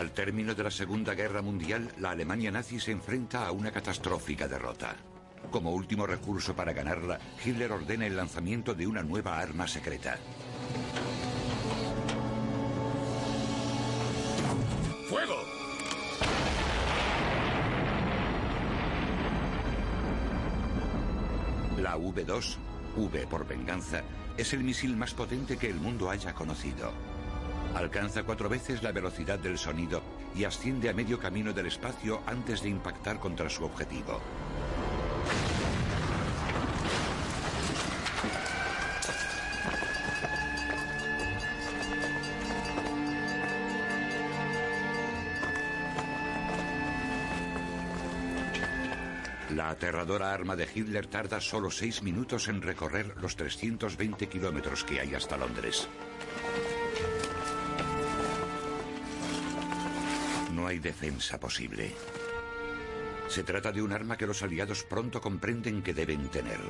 Al término de la Segunda Guerra Mundial, la Alemania nazi se enfrenta a una catastrófica derrota. Como último recurso para ganarla, Hitler ordena el lanzamiento de una nueva arma secreta. ¡Fuego! La V2, V por venganza, es el misil más potente que el mundo haya conocido. Alcanza cuatro veces la velocidad del sonido y asciende a medio camino del espacio antes de impactar contra su objetivo. La aterradora arma de Hitler tarda solo seis minutos en recorrer los 320 kilómetros que hay hasta Londres. Hay defensa posible. Se trata de un arma que los aliados pronto comprenden que deben tener.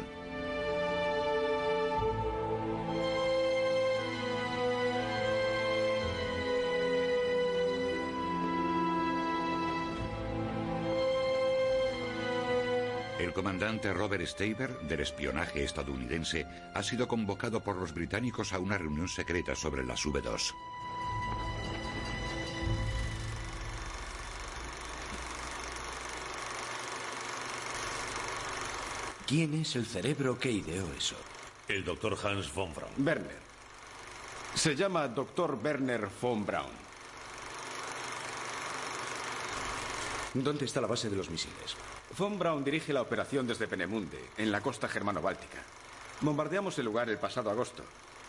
El comandante Robert Staver, del espionaje estadounidense, ha sido convocado por los británicos a una reunión secreta sobre las V2. ¿Quién es el cerebro que ideó eso? El doctor Hans von Braun. Werner. Se llama doctor Werner von Braun. ¿Dónde está la base de los misiles? Von Braun dirige la operación desde Penemunde, en la costa germano-báltica. Bombardeamos el lugar el pasado agosto,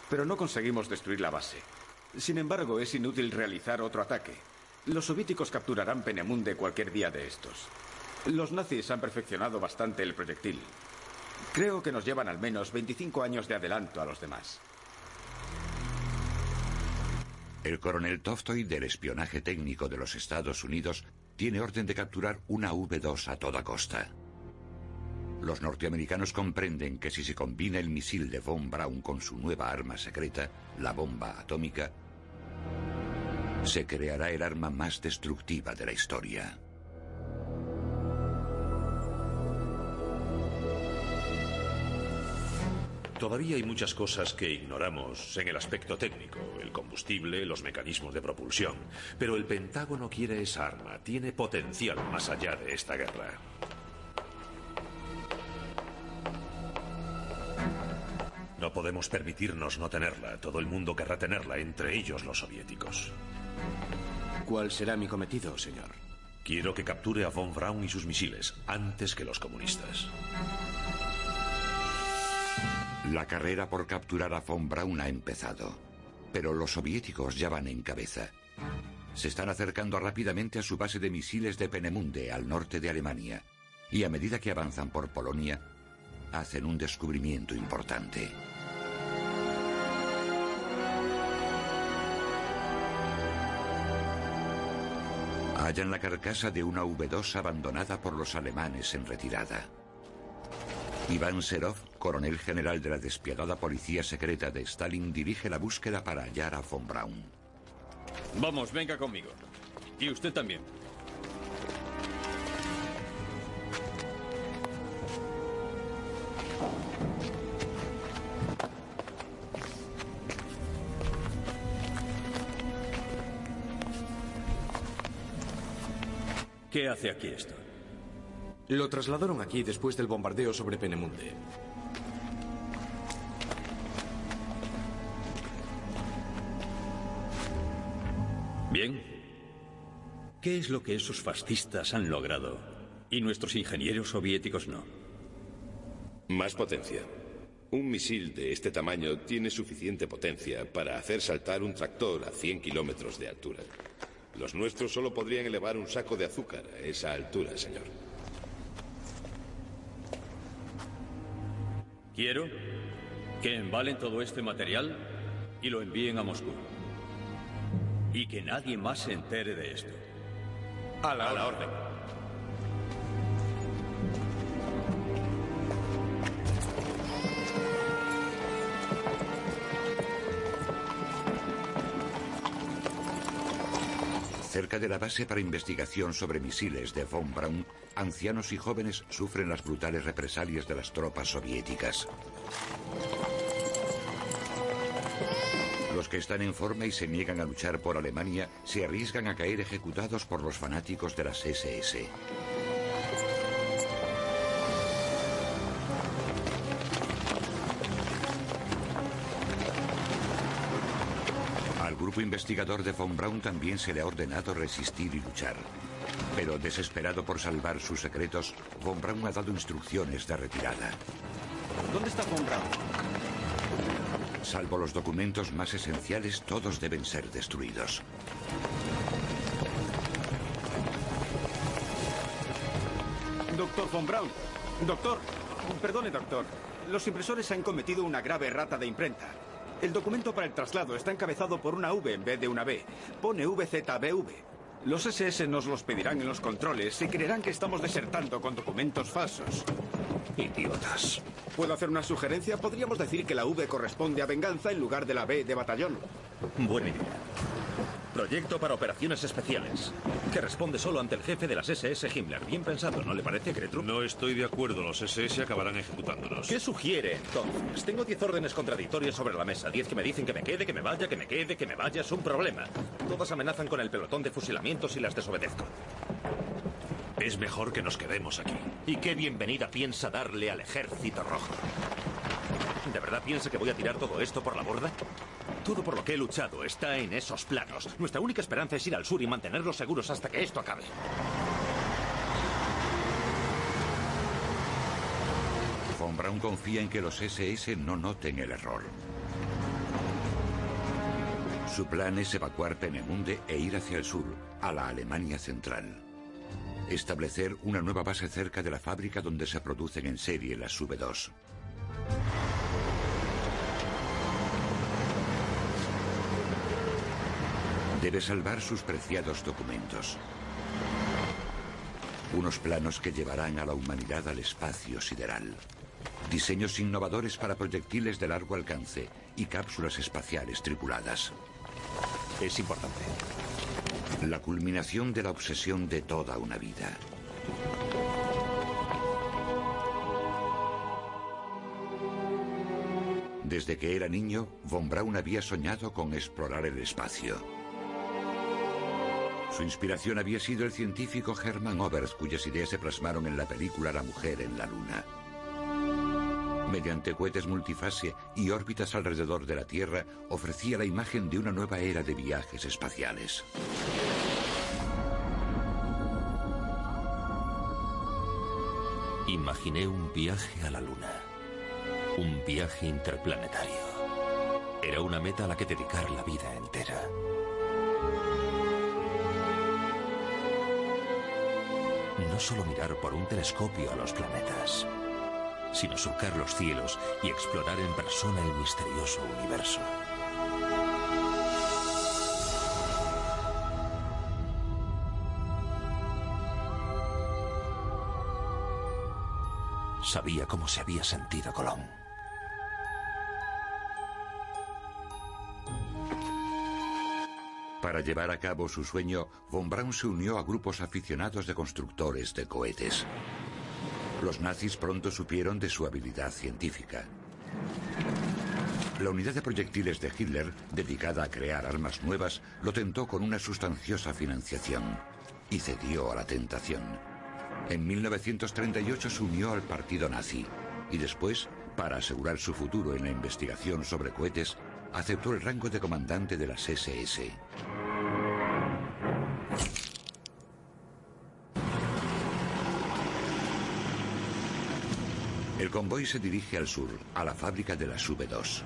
pero no conseguimos destruir la base. Sin embargo, es inútil realizar otro ataque. Los soviéticos capturarán Penemunde cualquier día de estos. Los nazis han perfeccionado bastante el proyectil. Creo que nos llevan al menos 25 años de adelanto a los demás. El coronel Toftoy del espionaje técnico de los Estados Unidos tiene orden de capturar una V2 a toda costa. Los norteamericanos comprenden que si se combina el misil de Von Braun con su nueva arma secreta, la bomba atómica, se creará el arma más destructiva de la historia. Todavía hay muchas cosas que ignoramos en el aspecto técnico, el combustible, los mecanismos de propulsión. Pero el Pentágono quiere esa arma, tiene potencial más allá de esta guerra. No podemos permitirnos no tenerla. Todo el mundo querrá tenerla, entre ellos los soviéticos. ¿Cuál será mi cometido, señor? Quiero que capture a von Braun y sus misiles antes que los comunistas. La carrera por capturar a von Braun ha empezado, pero los soviéticos ya van en cabeza. Se están acercando rápidamente a su base de misiles de Penemunde, al norte de Alemania, y a medida que avanzan por Polonia, hacen un descubrimiento importante. Hallan la carcasa de una V2 abandonada por los alemanes en retirada. Iván Serov, coronel general de la despiadada policía secreta de Stalin, dirige la búsqueda para hallar a von Braun. Vamos, venga conmigo. Y usted también. ¿Qué hace aquí esto? Lo trasladaron aquí después del bombardeo sobre Penemunde. Bien. ¿Qué es lo que esos fascistas han logrado y nuestros ingenieros soviéticos no? Más potencia. Un misil de este tamaño tiene suficiente potencia para hacer saltar un tractor a 100 kilómetros de altura. Los nuestros solo podrían elevar un saco de azúcar a esa altura, señor. Quiero que embalen todo este material y lo envíen a Moscú. Y que nadie más se entere de esto. A la, orden. Cerca de la base para investigación sobre misiles de Von Braun, ancianos y jóvenes sufren las brutales represalias de las tropas soviéticas. Los que están en forma y se niegan a luchar por Alemania se arriesgan a caer ejecutados por los fanáticos de las SS. Investigador de Von Braun también se le ha ordenado resistir y luchar. Pero desesperado por salvar sus secretos, Von Braun ha dado instrucciones de retirada. ¿Dónde está Von Braun? Salvo los documentos más esenciales, todos deben ser destruidos. Doctor Von Braun. Doctor. Perdone, doctor. Los impresores han cometido una grave errata de imprenta. El documento para el traslado está encabezado por una V en vez de una B. Pone VZBV. Los SS nos los pedirán en los controles y creerán que estamos desertando con documentos falsos. Idiotas. ¿Puedo hacer una sugerencia? Podríamos decir que la V corresponde a venganza en lugar de la B de batallón. Buena idea. Proyecto para operaciones especiales. Que responde solo ante el jefe de las SS Himmler. Bien pensado, ¿no le parece, Gretrup? No estoy de acuerdo. Los SS acabarán ejecutándonos. ¿Qué sugiere entonces? Tengo diez órdenes contradictorias sobre la mesa. Diez que me dicen que me quede, que me vaya, que me quede, que me vaya. Es un problema. Todas amenazan con el pelotón de fusilamientos y las desobedezco. Es mejor que nos quedemos aquí. ¿Y qué bienvenida piensa darle al ejército rojo? ¿De verdad piensa que voy a tirar todo esto por la borda? Todo por lo que he luchado está en esos planos. Nuestra única esperanza es ir al sur y mantenerlos seguros hasta que esto acabe. Von Braun confía en que los SS no noten el error. Su plan es evacuar Penemunde e ir hacia el sur, a la Alemania central. Establecer una nueva base cerca de la fábrica donde se producen en serie las V2. Debe salvar sus preciados documentos. Unos planos que llevarán a la humanidad al espacio sideral. Diseños innovadores para proyectiles de largo alcance y cápsulas espaciales tripuladas. Es importante. La culminación de la obsesión de toda una vida. Desde que era niño, Von Braun había soñado con explorar el espacio. Su inspiración había sido el científico Hermann Oberth, cuyas ideas se plasmaron en la película La mujer en la luna. Mediante cohetes multifase y órbitas alrededor de la Tierra, ofrecía la imagen de una nueva era de viajes espaciales. Imaginé un viaje a la Luna. Un viaje interplanetario. Era una meta a la que dedicar la vida entera. No solo mirar por un telescopio a los planetas, sino surcar los cielos y explorar en persona el misterioso universo. Sabía cómo se había sentido Colón. Para llevar a cabo su sueño, von Braun se unió a grupos aficionados de constructores de cohetes. Los nazis pronto supieron de su habilidad científica. La unidad de proyectiles de Hitler, dedicada a crear armas nuevas, lo tentó con una sustanciosa financiación y cedió a la tentación. En 1938 se unió al partido nazi y después, para asegurar su futuro en la investigación sobre cohetes, aceptó el rango de comandante de las SS. El convoy se dirige al sur, a la fábrica de las V2.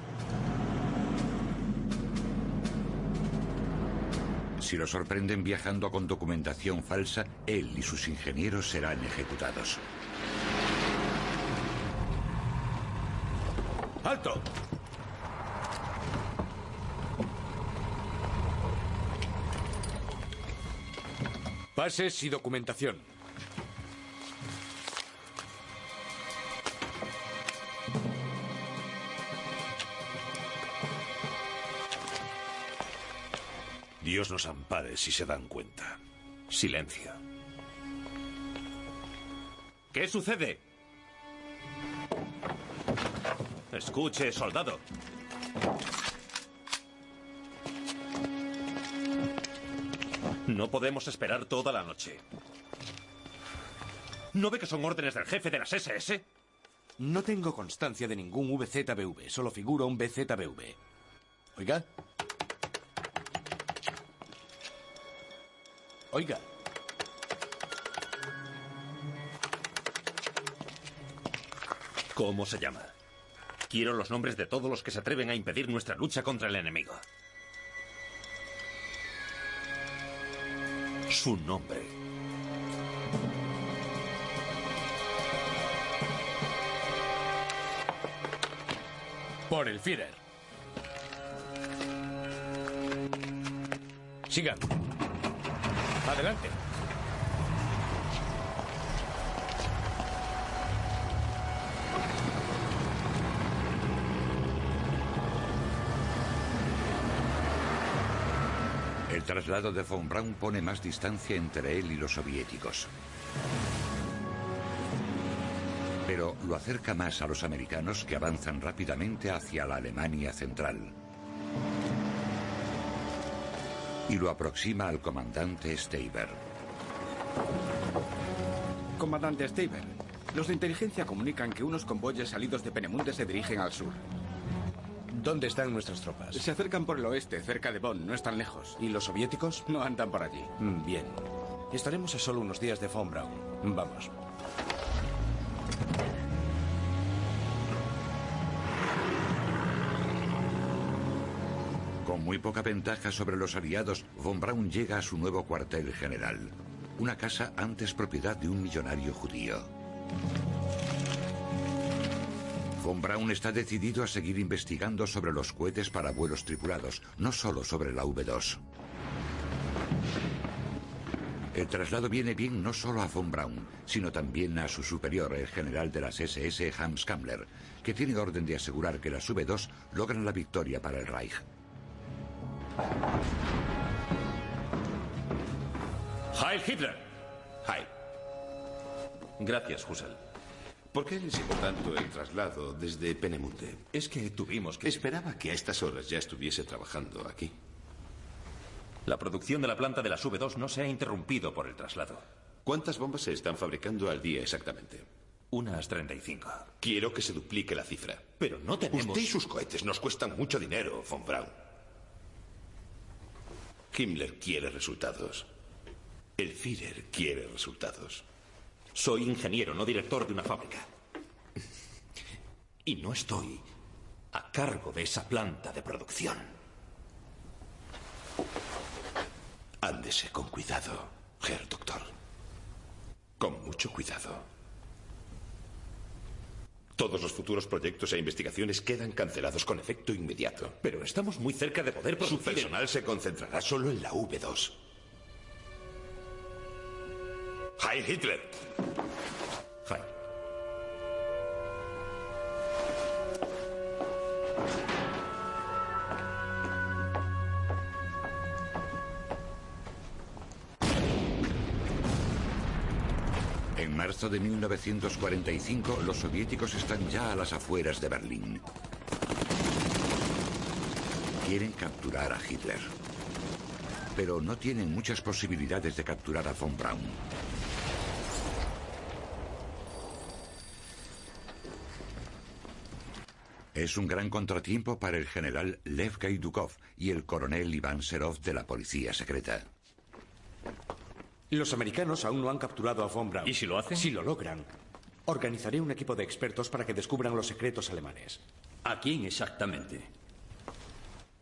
Si lo sorprenden viajando con documentación falsa, él y sus ingenieros serán ejecutados. ¡Alto! Pases y documentación. Dios nos ampare si se dan cuenta. Silencio. ¿Qué sucede? Escuche, soldado. No podemos esperar toda la noche. ¿No ve que son órdenes del jefe de las SS? No tengo constancia de ningún VZBV, solo figura un BZBV. Oiga. Oiga. ¿Cómo se llama? Quiero los nombres de todos los que se atreven a impedir nuestra lucha contra el enemigo. Su nombre. Por el Führer. Sigan. Adelante. El traslado de von Braun pone más distancia entre él y los soviéticos. Pero lo acerca más a los americanos que avanzan rápidamente hacia la Alemania central. Y lo aproxima al comandante Steiber. Comandante Steiber, los de inteligencia comunican que unos convoyes salidos de Penemunde se dirigen al sur. ¿Dónde están nuestras tropas? Se acercan por el oeste, cerca de Bonn, no están lejos. ¿Y los soviéticos? No andan por allí. Mm, Bien. Estaremos a solo unos días de Von Braun. Vamos. Con muy poca ventaja sobre los aliados, von Braun llega a su nuevo cuartel general, una casa antes propiedad de un millonario judío. Von Braun está decidido a seguir investigando sobre los cohetes para vuelos tripulados, no solo sobre la V2. El traslado viene bien no solo a von Braun, sino también a su superior, el general de las SS Hans Kammler, que tiene orden de asegurar que las V2 logran la victoria para el Reich. Heil Hitler. Heil. Gracias, Husserl. ¿Por qué les tanto el traslado desde Penemunde? Es que tuvimos que... Esperaba que a estas horas ya estuviese trabajando aquí. La producción de la planta de las V2 no se ha interrumpido por el traslado. ¿Cuántas bombas se están fabricando al día exactamente? Unas 35. Quiero que se duplique la cifra. Pero no tenemos... Usted y sus cohetes nos cuestan mucho dinero, von Braun. Himmler quiere resultados. El Führer quiere resultados. Soy ingeniero, no director de una fábrica. Y no estoy a cargo de esa planta de producción. Ándese con cuidado, Herr Doctor. Con mucho cuidado. Todos los futuros proyectos e investigaciones quedan cancelados con efecto inmediato. Pero estamos muy cerca de poder Su producir... en- personal se concentrará solo en la V2. Heil Hitler. Heil. Marzo de 1945, los soviéticos están ya a las afueras de Berlín. Quieren capturar a Hitler. Pero no tienen muchas posibilidades de capturar a von Braun. Es un gran contratiempo para el general Lev Gaidukov y el coronel Iván Serov de la policía secreta. Los americanos aún no han capturado a Von Braun. ¿Y si lo hacen? Si lo logran, organizaré un equipo de expertos para que descubran los secretos alemanes. ¿A quién exactamente?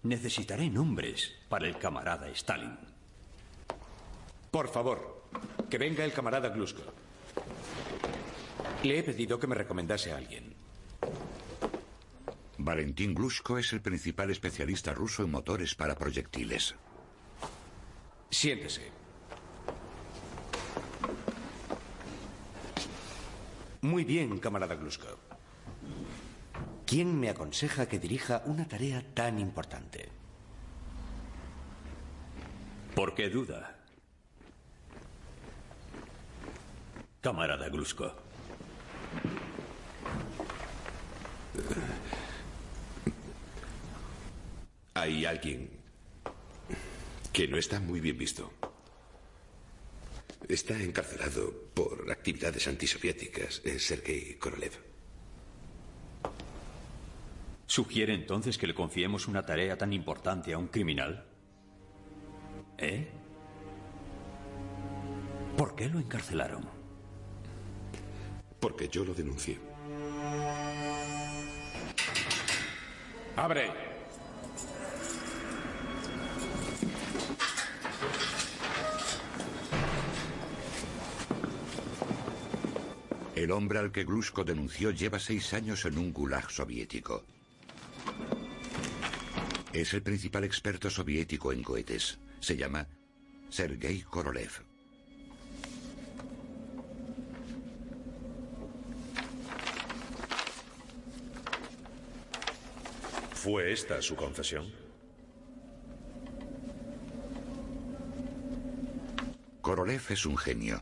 Necesitaré nombres para el camarada Stalin. Por favor, que venga el camarada Glusko. Le he pedido que me recomendase a alguien. Valentín Glushko es el principal especialista ruso en motores para proyectiles. Siéntese. Muy bien, camarada Glusko. ¿Quién me aconseja que dirija una tarea tan importante? ¿Por qué duda? Camarada Glusko. Hay alguien que no está muy bien visto. Está encarcelado por actividades antisoviéticas, Sergei Korolev. ¿Sugiere entonces que le confiemos una tarea tan importante a un criminal? ¿Eh? ¿Por qué lo encarcelaron? Porque yo lo denuncié. ¡Abre! El hombre al que Glushko denunció lleva seis años en un gulag soviético. Es el principal experto soviético en cohetes. Se llama Sergei Korolev. ¿Fue esta su confesión? Korolev es un genio.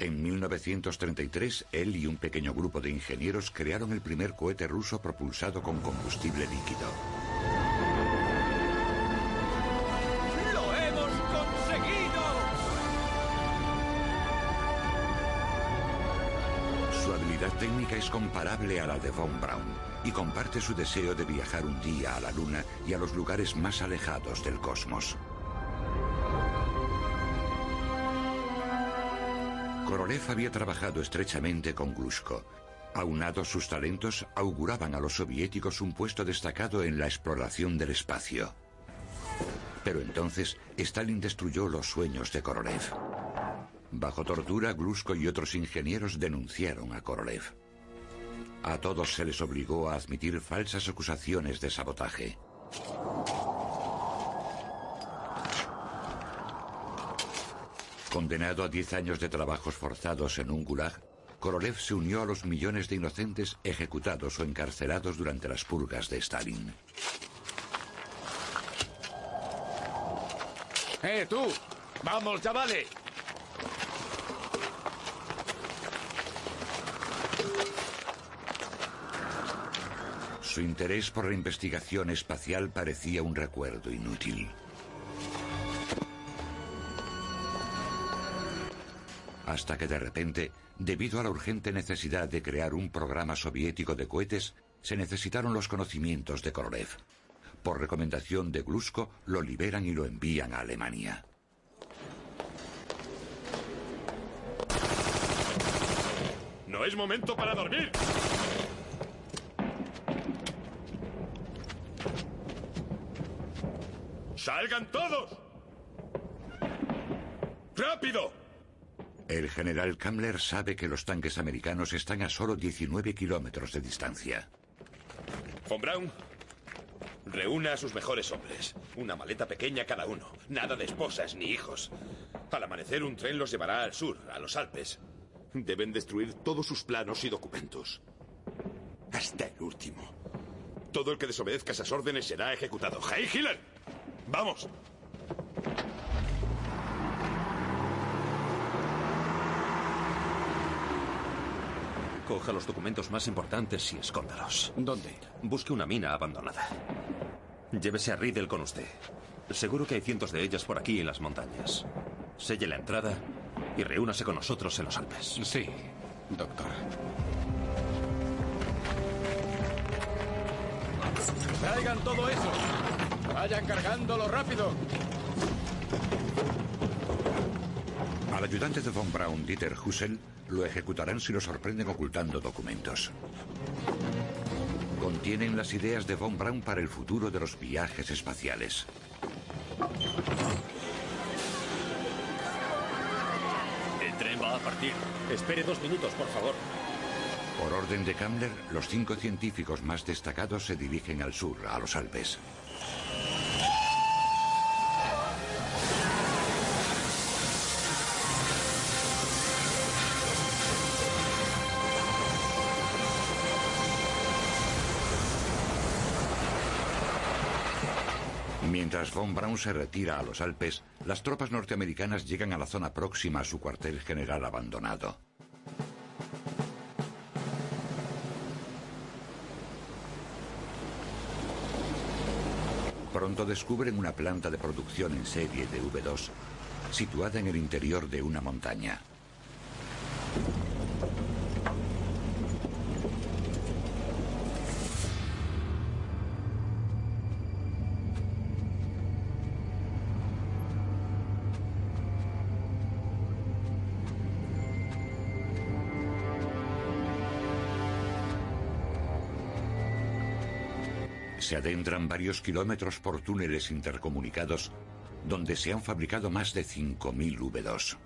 En 1933, él y un pequeño grupo de ingenieros crearon el primer cohete ruso propulsado con combustible líquido. ¡Lo hemos conseguido! Su habilidad técnica es comparable a la de von Braun y comparte su deseo de viajar un día a la Luna y a los lugares más alejados del cosmos. Korolev había trabajado estrechamente con Glushko. Aunados sus talentos, auguraban a los soviéticos un puesto destacado en la exploración del espacio. Pero entonces, Stalin destruyó los sueños de Korolev. Bajo tortura, Glushko y otros ingenieros denunciaron a Korolev. A todos se les obligó a admitir falsas acusaciones de sabotaje. Condenado a 10 años de trabajos forzados en un gulag, Korolev se unió a los millones de inocentes ejecutados o encarcelados durante las purgas de Stalin. ¡Eh, tú! ¡Vamos, ya vale! Su interés por la investigación espacial parecía un recuerdo inútil. Hasta que de repente, debido a la urgente necesidad de crear un programa soviético de cohetes, se necesitaron los conocimientos de Korolev. Por recomendación de Glushko, lo liberan y lo envían a Alemania. No es momento para dormir. ¡Salgan todos! ¡Rápido! El general Kammler sabe que los tanques americanos están a solo 19 kilómetros de distancia. Von Braun, reúna a sus mejores hombres. Una maleta pequeña cada uno. Nada de esposas ni hijos. Al amanecer un tren los llevará al sur, a los Alpes. Deben destruir todos sus planos y documentos. Hasta el último. Todo el que desobedezca esas órdenes será ejecutado. ¡Hey, Hiller! ¡Vamos! Coja los documentos más importantes y escóndalos. ¿Dónde? Busque una mina abandonada. Llévese a Riddle con usted. Seguro que hay cientos de ellas por aquí en las montañas. Selle la entrada y reúnase con nosotros en los Alpes. Sí, doctor. ¡Traigan todo eso! ¡Vayan cargándolo rápido! Al ayudante de von Braun, Dieter Hussel, lo ejecutarán si lo sorprenden ocultando documentos. Contienen las ideas de von Braun para el futuro de los viajes espaciales. El tren va a partir. Espere dos minutos, por favor. Por orden de Kammler, los cinco científicos más destacados se dirigen al sur, a los Alpes. Mientras von Braun se retira a los Alpes, Las tropas norteamericanas llegan a la zona próxima a su cuartel general abandonado. Pronto descubren una planta de producción en serie de V2 situada en el interior de una montaña. Se adentran varios kilómetros por túneles intercomunicados donde se han fabricado más de 5.000 V2.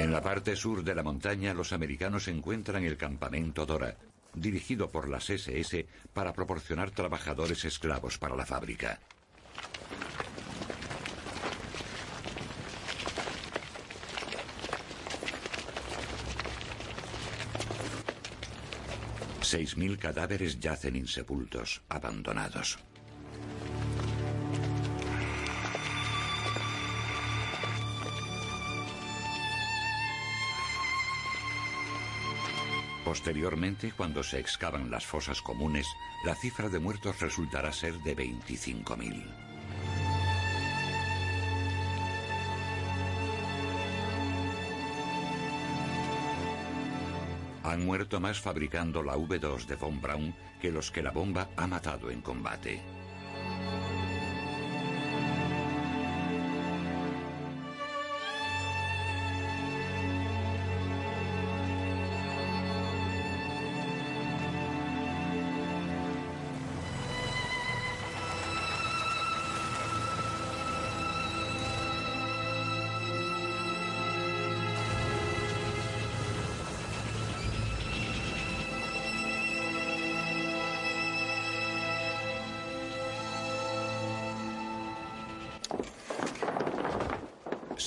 En la parte sur de la montaña, los americanos encuentran el campamento Dora, dirigido por las SS para proporcionar trabajadores esclavos para la fábrica. Seis mil cadáveres yacen insepultos, abandonados. Posteriormente, cuando se excavan las fosas comunes, la cifra de muertos resultará ser de 25.000. Han muerto más fabricando la V2 de Von Braun que los que la bomba ha matado en combate.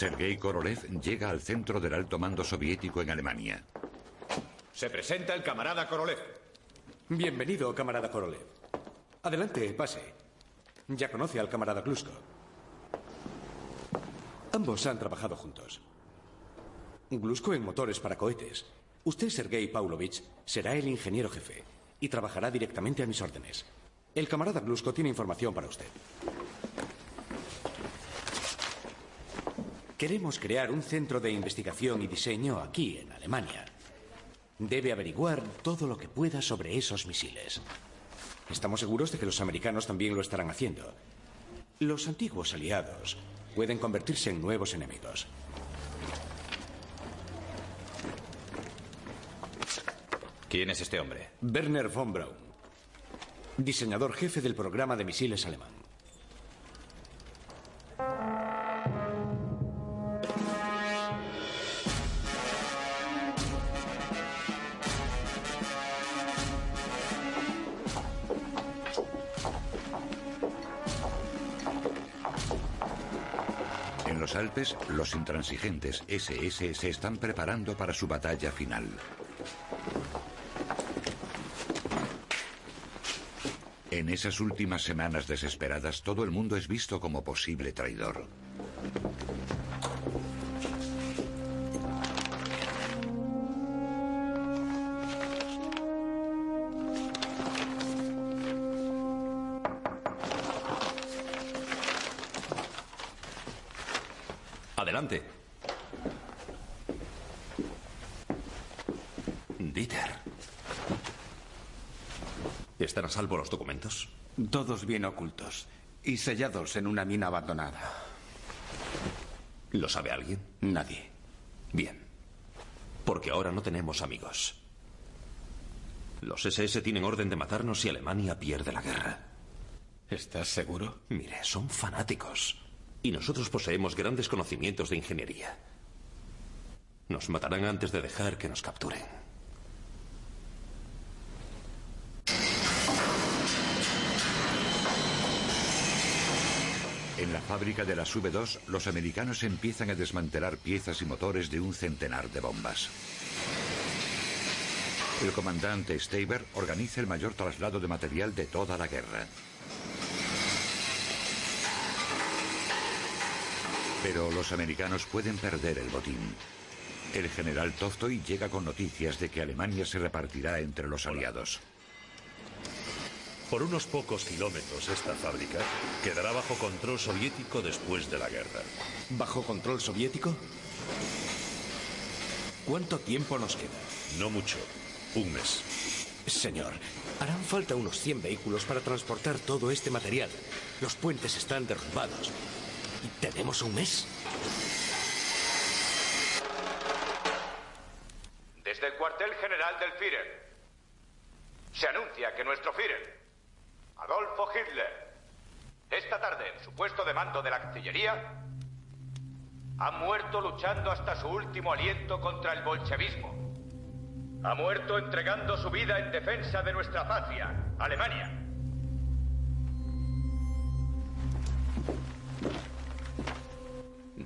Sergei Korolev llega al centro del alto mando soviético en Alemania. Se presenta el camarada Korolev. Bienvenido, camarada Korolev. Adelante, pase. Ya conoce al camarada Klusko. Ambos han trabajado juntos. Glusko en motores para cohetes. Usted, Sergei Pavlovich, será el ingeniero jefe y trabajará directamente a mis órdenes. El camarada Glusko tiene información para usted. Queremos crear un centro de investigación y diseño aquí, en Alemania. Debe averiguar todo lo que pueda sobre esos misiles. Estamos seguros de que los americanos también lo estarán haciendo. Los antiguos aliados pueden convertirse en nuevos enemigos. ¿Quién es este hombre? Werner von Braun, diseñador jefe del programa de misiles alemán. Los Alpes, los intransigentes SS se están preparando para su batalla final. En esas últimas semanas desesperadas, todo el mundo es visto como posible traidor. A salvo los documentos? Todos bien ocultos y sellados en una mina abandonada. ¿Lo sabe alguien? Nadie. Bien. Porque ahora no tenemos amigos. Los SS tienen orden de matarnos si Alemania pierde la guerra. ¿Estás seguro? Mire, son fanáticos. Y nosotros poseemos grandes conocimientos de ingeniería. Nos matarán antes de dejar que nos capturen. En la fábrica de las V2, los americanos empiezan a desmantelar piezas y motores de un centenar de bombas. El comandante Staber organiza el mayor traslado de material de toda la guerra. Pero los americanos pueden perder el botín. El general Toftoy llega con noticias de que Alemania se repartirá entre los aliados. Por unos pocos kilómetros esta fábrica quedará bajo control soviético después de la guerra. ¿Bajo control soviético? ¿Cuánto tiempo nos queda? No mucho. Un mes. Señor, harán falta unos 100 vehículos para transportar todo este material. Los puentes están derrumbados. ¿Y tenemos un mes? Desde el cuartel general del Führer. Se anuncia que nuestro Führer, Adolfo Hitler, esta tarde en su puesto de mando de la Cancillería, ha muerto luchando hasta su último aliento contra el bolchevismo. Ha muerto entregando su vida en defensa de nuestra patria, Alemania.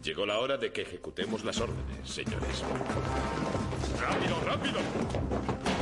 Llegó la hora de que ejecutemos las órdenes, señores. ¡Rápido, rápido!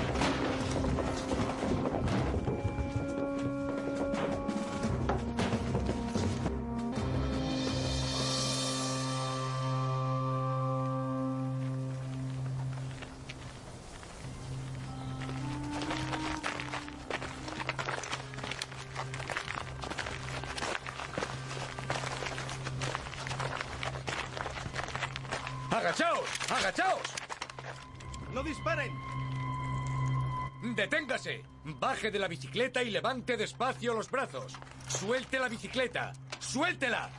¡Agachaos! ¡Agachaos! ¡No disparen! ¡Deténgase! Baje de la bicicleta y levante despacio los brazos. Suelte la bicicleta. ¡Suéltela!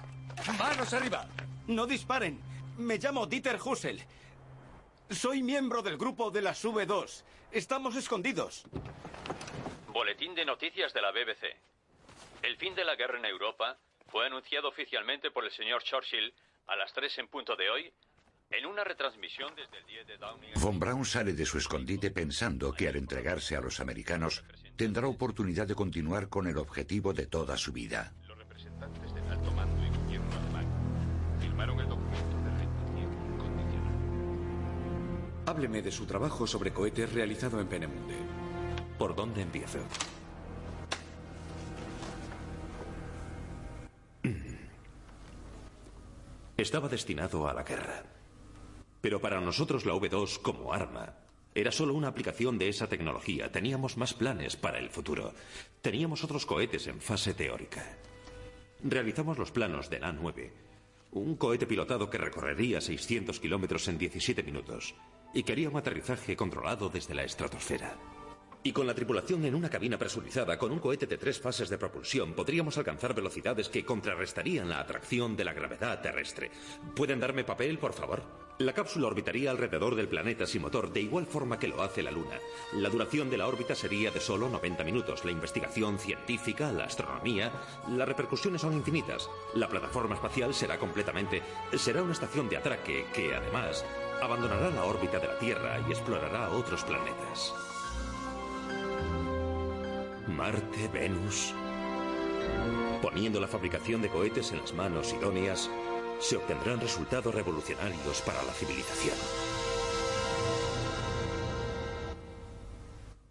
¡Manos arriba! No disparen. Me llamo Dieter Hussel. Soy miembro del grupo de las V2. Estamos escondidos. Boletín de noticias de la BBC. El fin de la guerra en Europa fue anunciado oficialmente por el señor Churchill a las 3 en punto de hoy en una retransmisión desde el 10 de Downing. Von Braun sale de su escondite pensando que al entregarse a los americanos tendrá oportunidad de continuar con el objetivo de toda su vida. Los representantes del alto mando y gobierno alemán firmaron el documento de rendición incondicional. Hábleme de su trabajo sobre cohetes realizado en Penemunde. ¿Por dónde empiezo? Estaba destinado a la guerra. Pero para nosotros la V2 como arma era solo una aplicación de esa tecnología. Teníamos más planes para el futuro. Teníamos otros cohetes en fase teórica. Realizamos los planos del A9, un cohete pilotado que recorrería 600 kilómetros en 17 minutos y quería un aterrizaje controlado desde la estratosfera. Y con la tripulación en una cabina presurizada con un cohete de tres fases de propulsión podríamos alcanzar velocidades que contrarrestarían la atracción de la gravedad terrestre. ¿Pueden darme papel, por favor? La cápsula orbitaría alrededor del planeta sin motor de igual forma que lo hace la Luna. La duración de la órbita sería de solo 90 minutos. La investigación científica, la astronomía, las repercusiones son infinitas. La plataforma espacial será completamente... será una estación de atraque que, además, abandonará la órbita de la Tierra y explorará otros planetas. Marte, Venus. Poniendo la fabricación de cohetes en las manos idóneas, se obtendrán resultados revolucionarios para la civilización.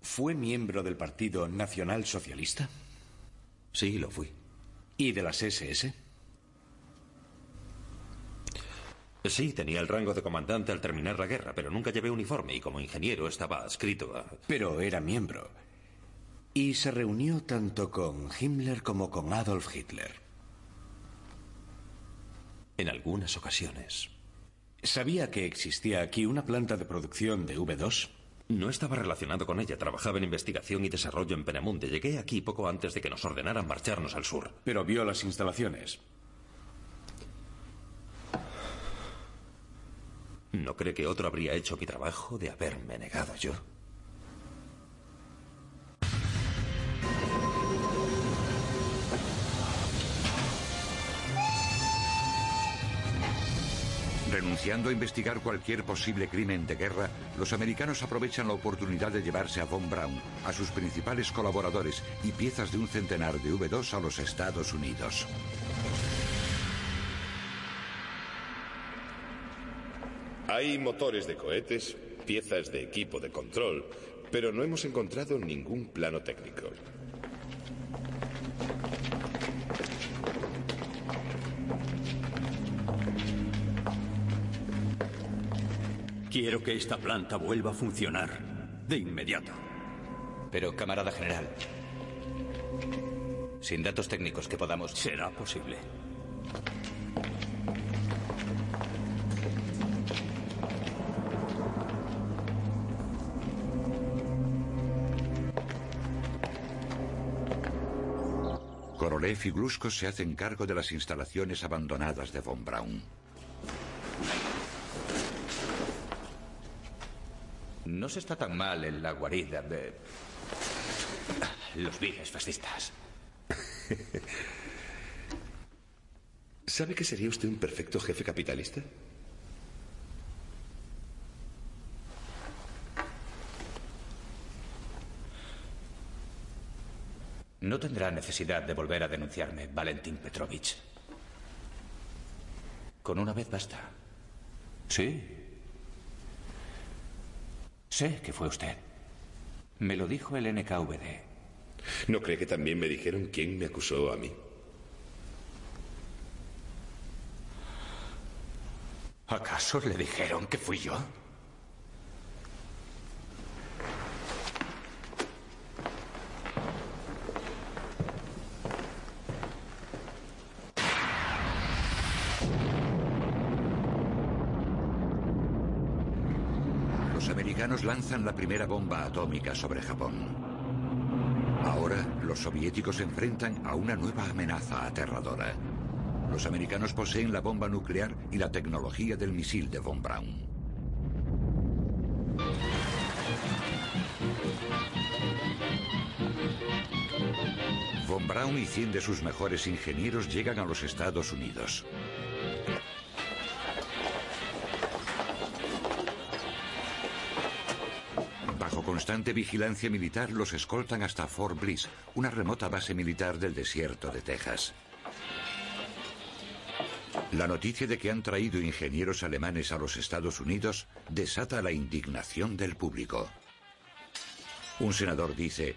¿Fue miembro del Partido Nacional Socialista? Sí, lo fui. ¿Y de las SS? Sí, tenía el rango de comandante al terminar la guerra, pero nunca llevé uniforme y como ingeniero estaba adscrito a... Pero era miembro. Y se reunió tanto con Himmler como con Adolf Hitler. En algunas ocasiones. ¿Sabía que existía aquí una planta de producción de V2? No estaba relacionado con ella. Trabajaba en investigación y desarrollo en Penemunde. Llegué aquí poco antes de que nos ordenaran marcharnos al sur. Pero vio las instalaciones. ¿No cree que otro habría hecho mi trabajo de haberme negado yo? Renunciando a investigar cualquier posible crimen de guerra, los americanos aprovechan la oportunidad de llevarse a Von Braun, a sus principales colaboradores y piezas de un centenar de V2 a los Estados Unidos. Hay motores de cohetes, piezas de equipo de control, pero no hemos encontrado ningún plano técnico. Quiero que esta planta vuelva a funcionar de inmediato. Pero, camarada general, sin datos técnicos que podamos... Será posible. Korolev y Glusko se hacen cargo de las instalaciones abandonadas de Von Braun. No se está tan mal en la guarida de los viles fascistas. ¿Sabe que sería usted un perfecto jefe capitalista? No tendrá necesidad de volver a denunciarme, Valentín Petrovich. Con una vez basta. Sí. Sé que fue usted. Me lo dijo el NKVD. ¿No cree que también me dijeron quién me acusó a mí? ¿Acaso le dijeron que fui yo? Los americanos lanzan la primera bomba atómica sobre Japón. Ahora, los soviéticos se enfrentan a una nueva amenaza aterradora. Los americanos poseen la bomba nuclear y la tecnología del misil de Von Braun. Von Braun y 100 de sus mejores ingenieros llegan a los Estados Unidos. Constante vigilancia militar los escoltan hasta Fort Bliss, una remota base militar del desierto de Texas. La noticia de que han traído ingenieros alemanes a los Estados Unidos desata la indignación del público. Un senador dice,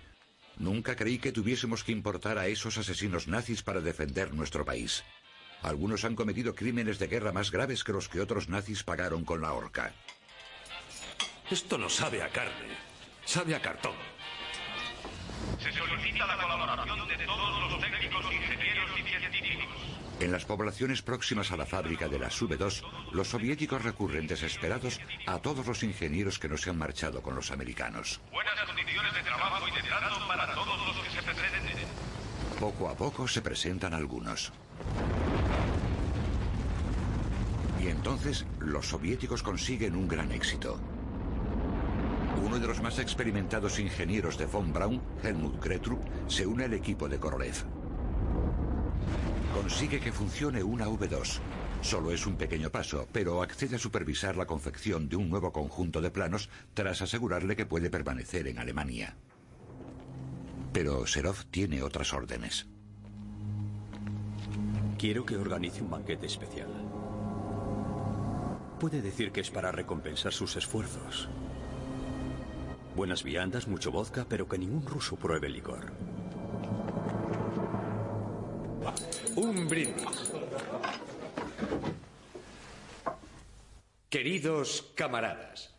nunca creí que tuviésemos que importar a esos asesinos nazis para defender nuestro país. Algunos han cometido crímenes de guerra más graves que los que otros nazis pagaron con la horca. Esto no sabe a carne, sabe a cartón. Se solicita la colaboración de todos los técnicos, ingenieros y científicos. En las poblaciones próximas a la fábrica de las V2, los soviéticos recurren desesperados a todos los ingenieros que no se han marchado con los americanos. Buenas condiciones de trabajo y de trato para todos los que se presenten. Poco a poco se presentan algunos. Y entonces los soviéticos consiguen un gran éxito. Uno de los más experimentados ingenieros de Von Braun, Helmut Kretrup, se une al equipo de Korolev. Consigue que funcione una V2. Solo es un pequeño paso, pero accede a supervisar la confección de un nuevo conjunto de planos tras asegurarle que puede permanecer en Alemania. Pero Serov tiene otras órdenes. Quiero que organice un banquete especial. Puede decir que es para recompensar sus esfuerzos. Buenas viandas, mucho vodka, pero que ningún ruso pruebe licor. Un brindis. Queridos camaradas,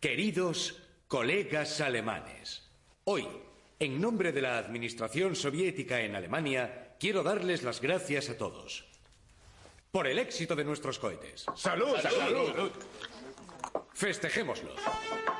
queridos colegas alemanes, hoy, en nombre de la Administración Soviética en Alemania, quiero darles las gracias a todos por el éxito de nuestros cohetes. ¡Salud! ¡Salud! Festejémoslo. las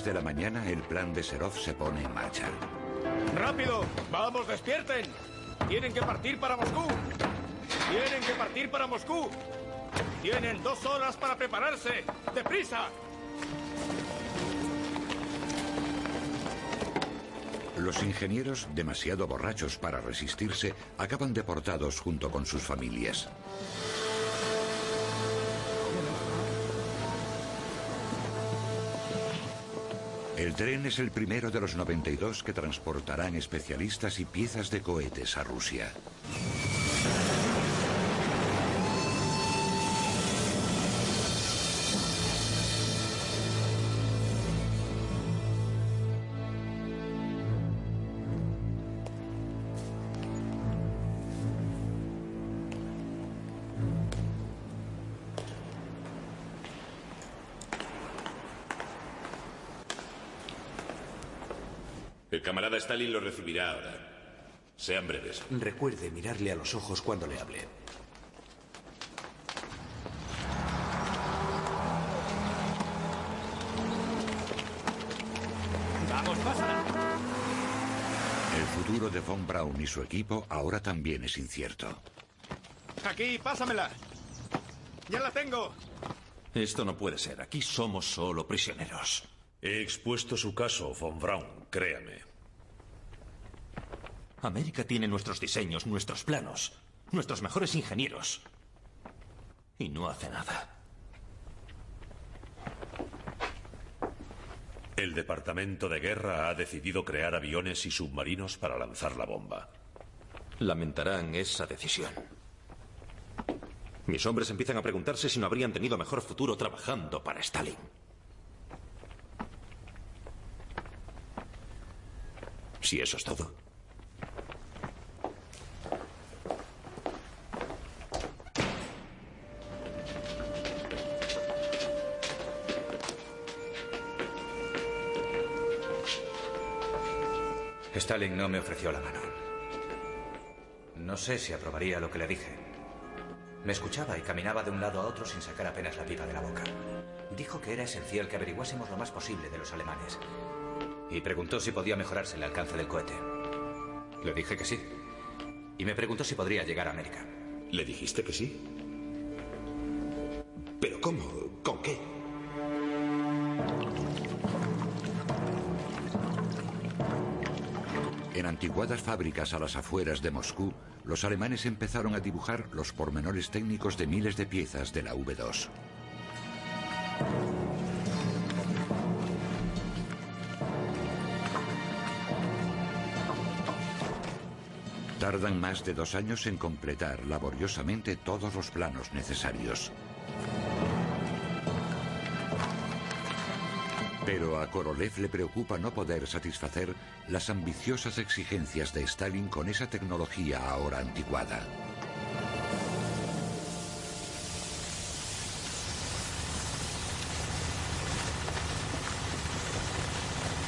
3 de la mañana, el plan de Serov se pone en marcha. ¡Rápido! ¡Vamos, despierten! Tienen que partir para Moscú. Tienen que partir para Moscú. Tienen dos horas para prepararse. ¡Deprisa! Los ingenieros, demasiado borrachos para resistirse, acaban deportados junto con sus familias. El tren es el primero de los 92 que transportarán especialistas y piezas de cohetes a Rusia. Stalin lo recibirá ahora. Sean breves. Recuerde mirarle a los ojos cuando le hable. ¡Vamos, pasa! El futuro de Von Braun y su equipo ahora también es incierto. Aquí, pásamela. Ya la tengo. Esto no puede ser. Aquí somos solo prisioneros. He expuesto su caso, von Braun, créame. América tiene nuestros diseños, nuestros planos, nuestros mejores ingenieros. Y no hace nada. El Departamento de Guerra ha decidido crear aviones y submarinos para lanzar la bomba. Lamentarán esa decisión. Mis hombres empiezan a preguntarse si no habrían tenido mejor futuro trabajando para Stalin. Si eso es todo. Stalin no me ofreció la mano. No sé si aprobaría lo que le dije. Me escuchaba y caminaba de un lado a otro sin sacar apenas la pipa de la boca. Dijo que era esencial que averiguásemos lo más posible de los alemanes. Y preguntó si podía mejorarse el alcance del cohete. Le dije que sí. Y me preguntó si podría llegar a América. ¿Le dijiste que sí? ¿Pero cómo? ¿Con qué? Antiguadas fábricas a las afueras de Moscú, los alemanes empezaron a dibujar los pormenores técnicos de miles de piezas de la V2. Tardan más de dos años en completar laboriosamente todos los planos necesarios. Pero a Korolev le preocupa no poder satisfacer las ambiciosas exigencias de Stalin con esa tecnología ahora anticuada.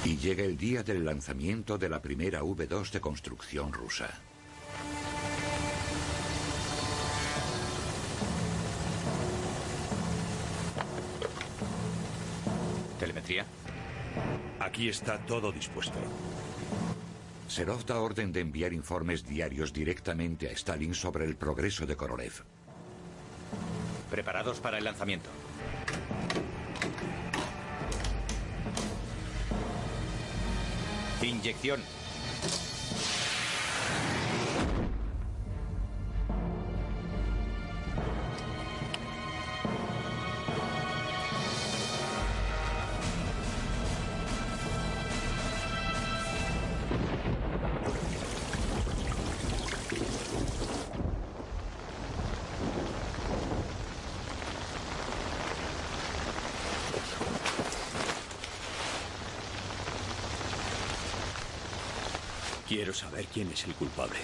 Y llega el día del lanzamiento de la primera V2 de construcción rusa. Aquí está todo dispuesto. Serov da orden de enviar informes diarios directamente a Stalin sobre el progreso de Korolev. Preparados para el lanzamiento. Inyección. Quién es el culpable.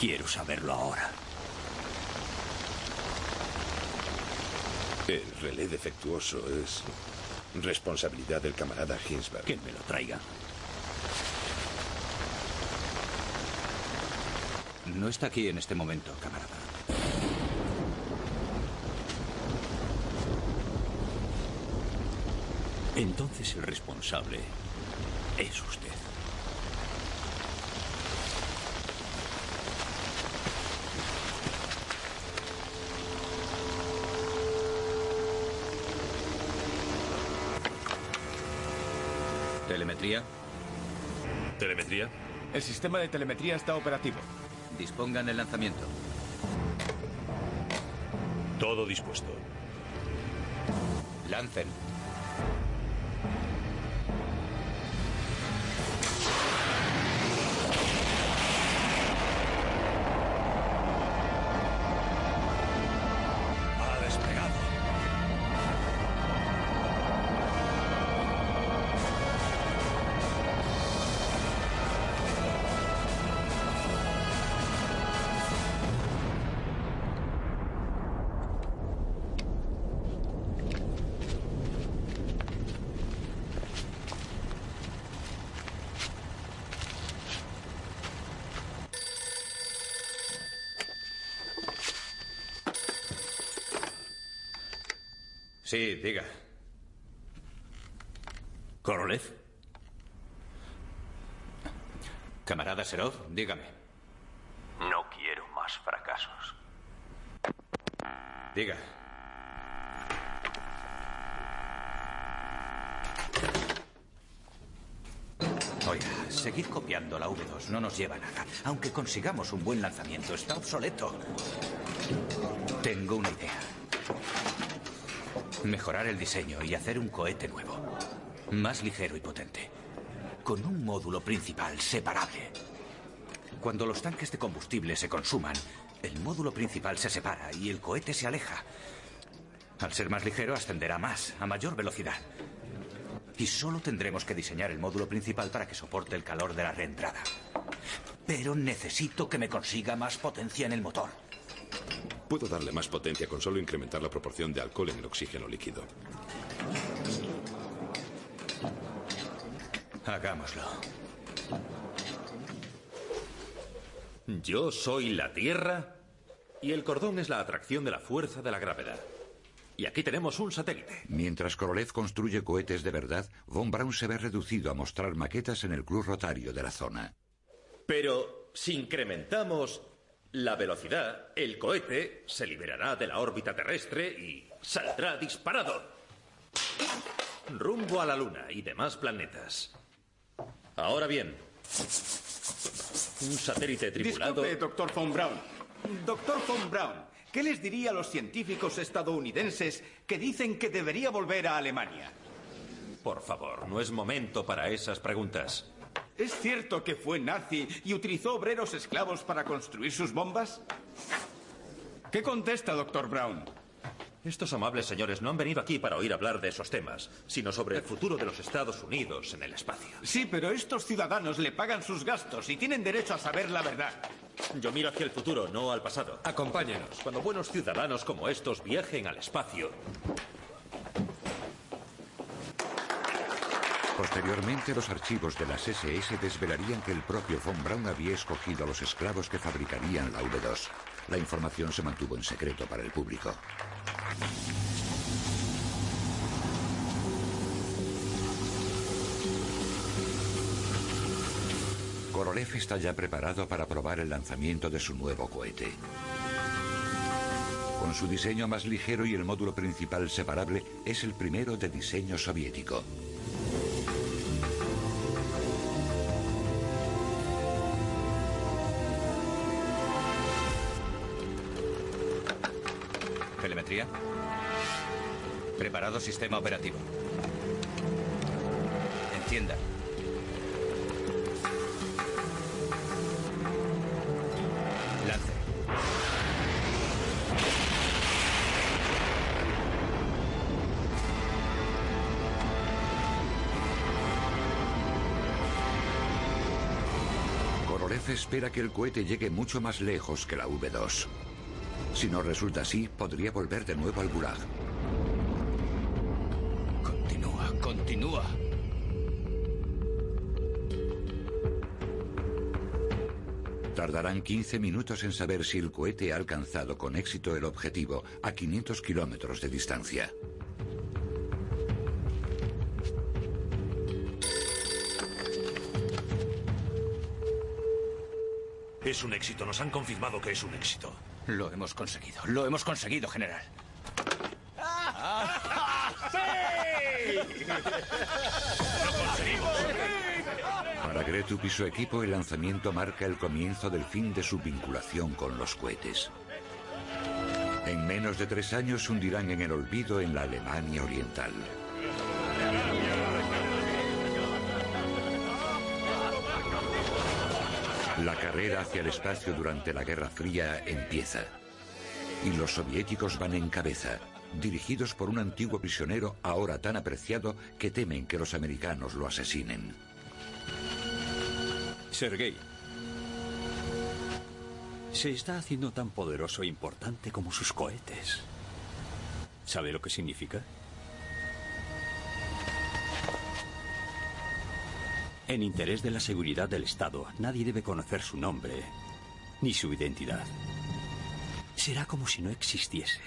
Quiero saberlo ahora. El relé defectuoso es Responsabilidad del camarada Hinsberg. Que me lo traiga. No está aquí en este momento, camarada. Entonces el responsable es usted. ¿Telemetría? ¿Telemetría? El sistema de telemetría está operativo. Dispongan el lanzamiento. Todo dispuesto. Lancen. Sí, diga. Korolev. Camarada Serov, dígame. No quiero más fracasos. Diga. Oiga, seguir copiando la V2 no nos lleva a nada. Aunque consigamos un buen lanzamiento, está obsoleto. Tengo una idea. Mejorar el diseño y hacer un cohete nuevo. Más ligero y potente. Con un módulo principal separable. Cuando los tanques de combustible se consuman, el módulo principal se separa y el cohete se aleja. Al ser más ligero, ascenderá más, a mayor velocidad. Y solo tendremos que diseñar el módulo principal para que soporte el calor de la reentrada. Pero necesito que me consiga más potencia en el motor. Puedo darle más potencia con solo incrementar la proporción de alcohol en el oxígeno líquido. Hagámoslo. Yo soy la Tierra y el cordón es la atracción de la fuerza de la gravedad. Y aquí tenemos un satélite. Mientras Korolev construye cohetes de verdad, Von Braun se ve reducido a mostrar maquetas en el club rotario de la zona. Pero si incrementamos la velocidad, el cohete se liberará de la órbita terrestre y saldrá disparado. Rumbo a la Luna y demás planetas. Ahora bien, un satélite tripulado... Disculpe, doctor Von Braun. Doctor Von Braun, ¿qué les diría a los científicos estadounidenses que dicen que debería volver a Alemania? Por favor, no es momento para esas preguntas. ¿Es cierto que fue nazi y utilizó obreros esclavos para construir sus bombas? ¿Qué contesta, doctor Brown? Estos amables señores no han venido aquí para oír hablar de esos temas, sino sobre el futuro de los Estados Unidos en el espacio. Sí, pero estos ciudadanos le pagan sus gastos y tienen derecho a saber la verdad. Yo miro hacia el futuro, no al pasado. Acompáñenos. Cuando buenos ciudadanos como estos viajen al espacio, Posteriormente, los archivos de las SS desvelarían que el propio Von Braun había escogido a los esclavos que fabricarían la V2. La información se mantuvo en secreto para el público. Korolev está ya preparado para probar el lanzamiento de su nuevo cohete. Con su diseño más ligero y el módulo principal separable, es el primero de diseño soviético. Preparado sistema operativo. Encienda. Lance. Korolev espera que el cohete llegue mucho más lejos que la V2. Si no resulta así, podría volver de nuevo al Gulag. Continúa Continúa. Tardarán 15 minutos en saber si el cohete ha alcanzado con éxito el objetivo a 500 kilómetros de distancia. Es un éxito, nos han confirmado que es un éxito. Lo hemos conseguido, lo hemos conseguido, general. ¡Sí! ¡Lo conseguimos! Para Gretup y su equipo, el lanzamiento marca el comienzo del fin de su vinculación con los cohetes. En menos de tres años hundirán en el olvido en la Alemania Oriental. La carrera hacia el espacio durante la Guerra Fría empieza. Y los soviéticos van en cabeza, dirigidos por un antiguo prisionero ahora tan apreciado que temen que los americanos lo asesinen. Sergei, se está haciendo tan poderoso e importante como sus cohetes. ¿Sabe lo que significa? En interés de la seguridad del Estado, nadie debe conocer su nombre ni su identidad. Será como si no existiese.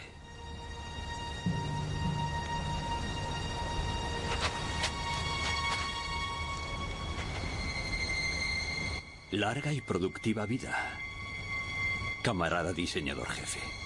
Larga y productiva vida, camarada diseñador jefe.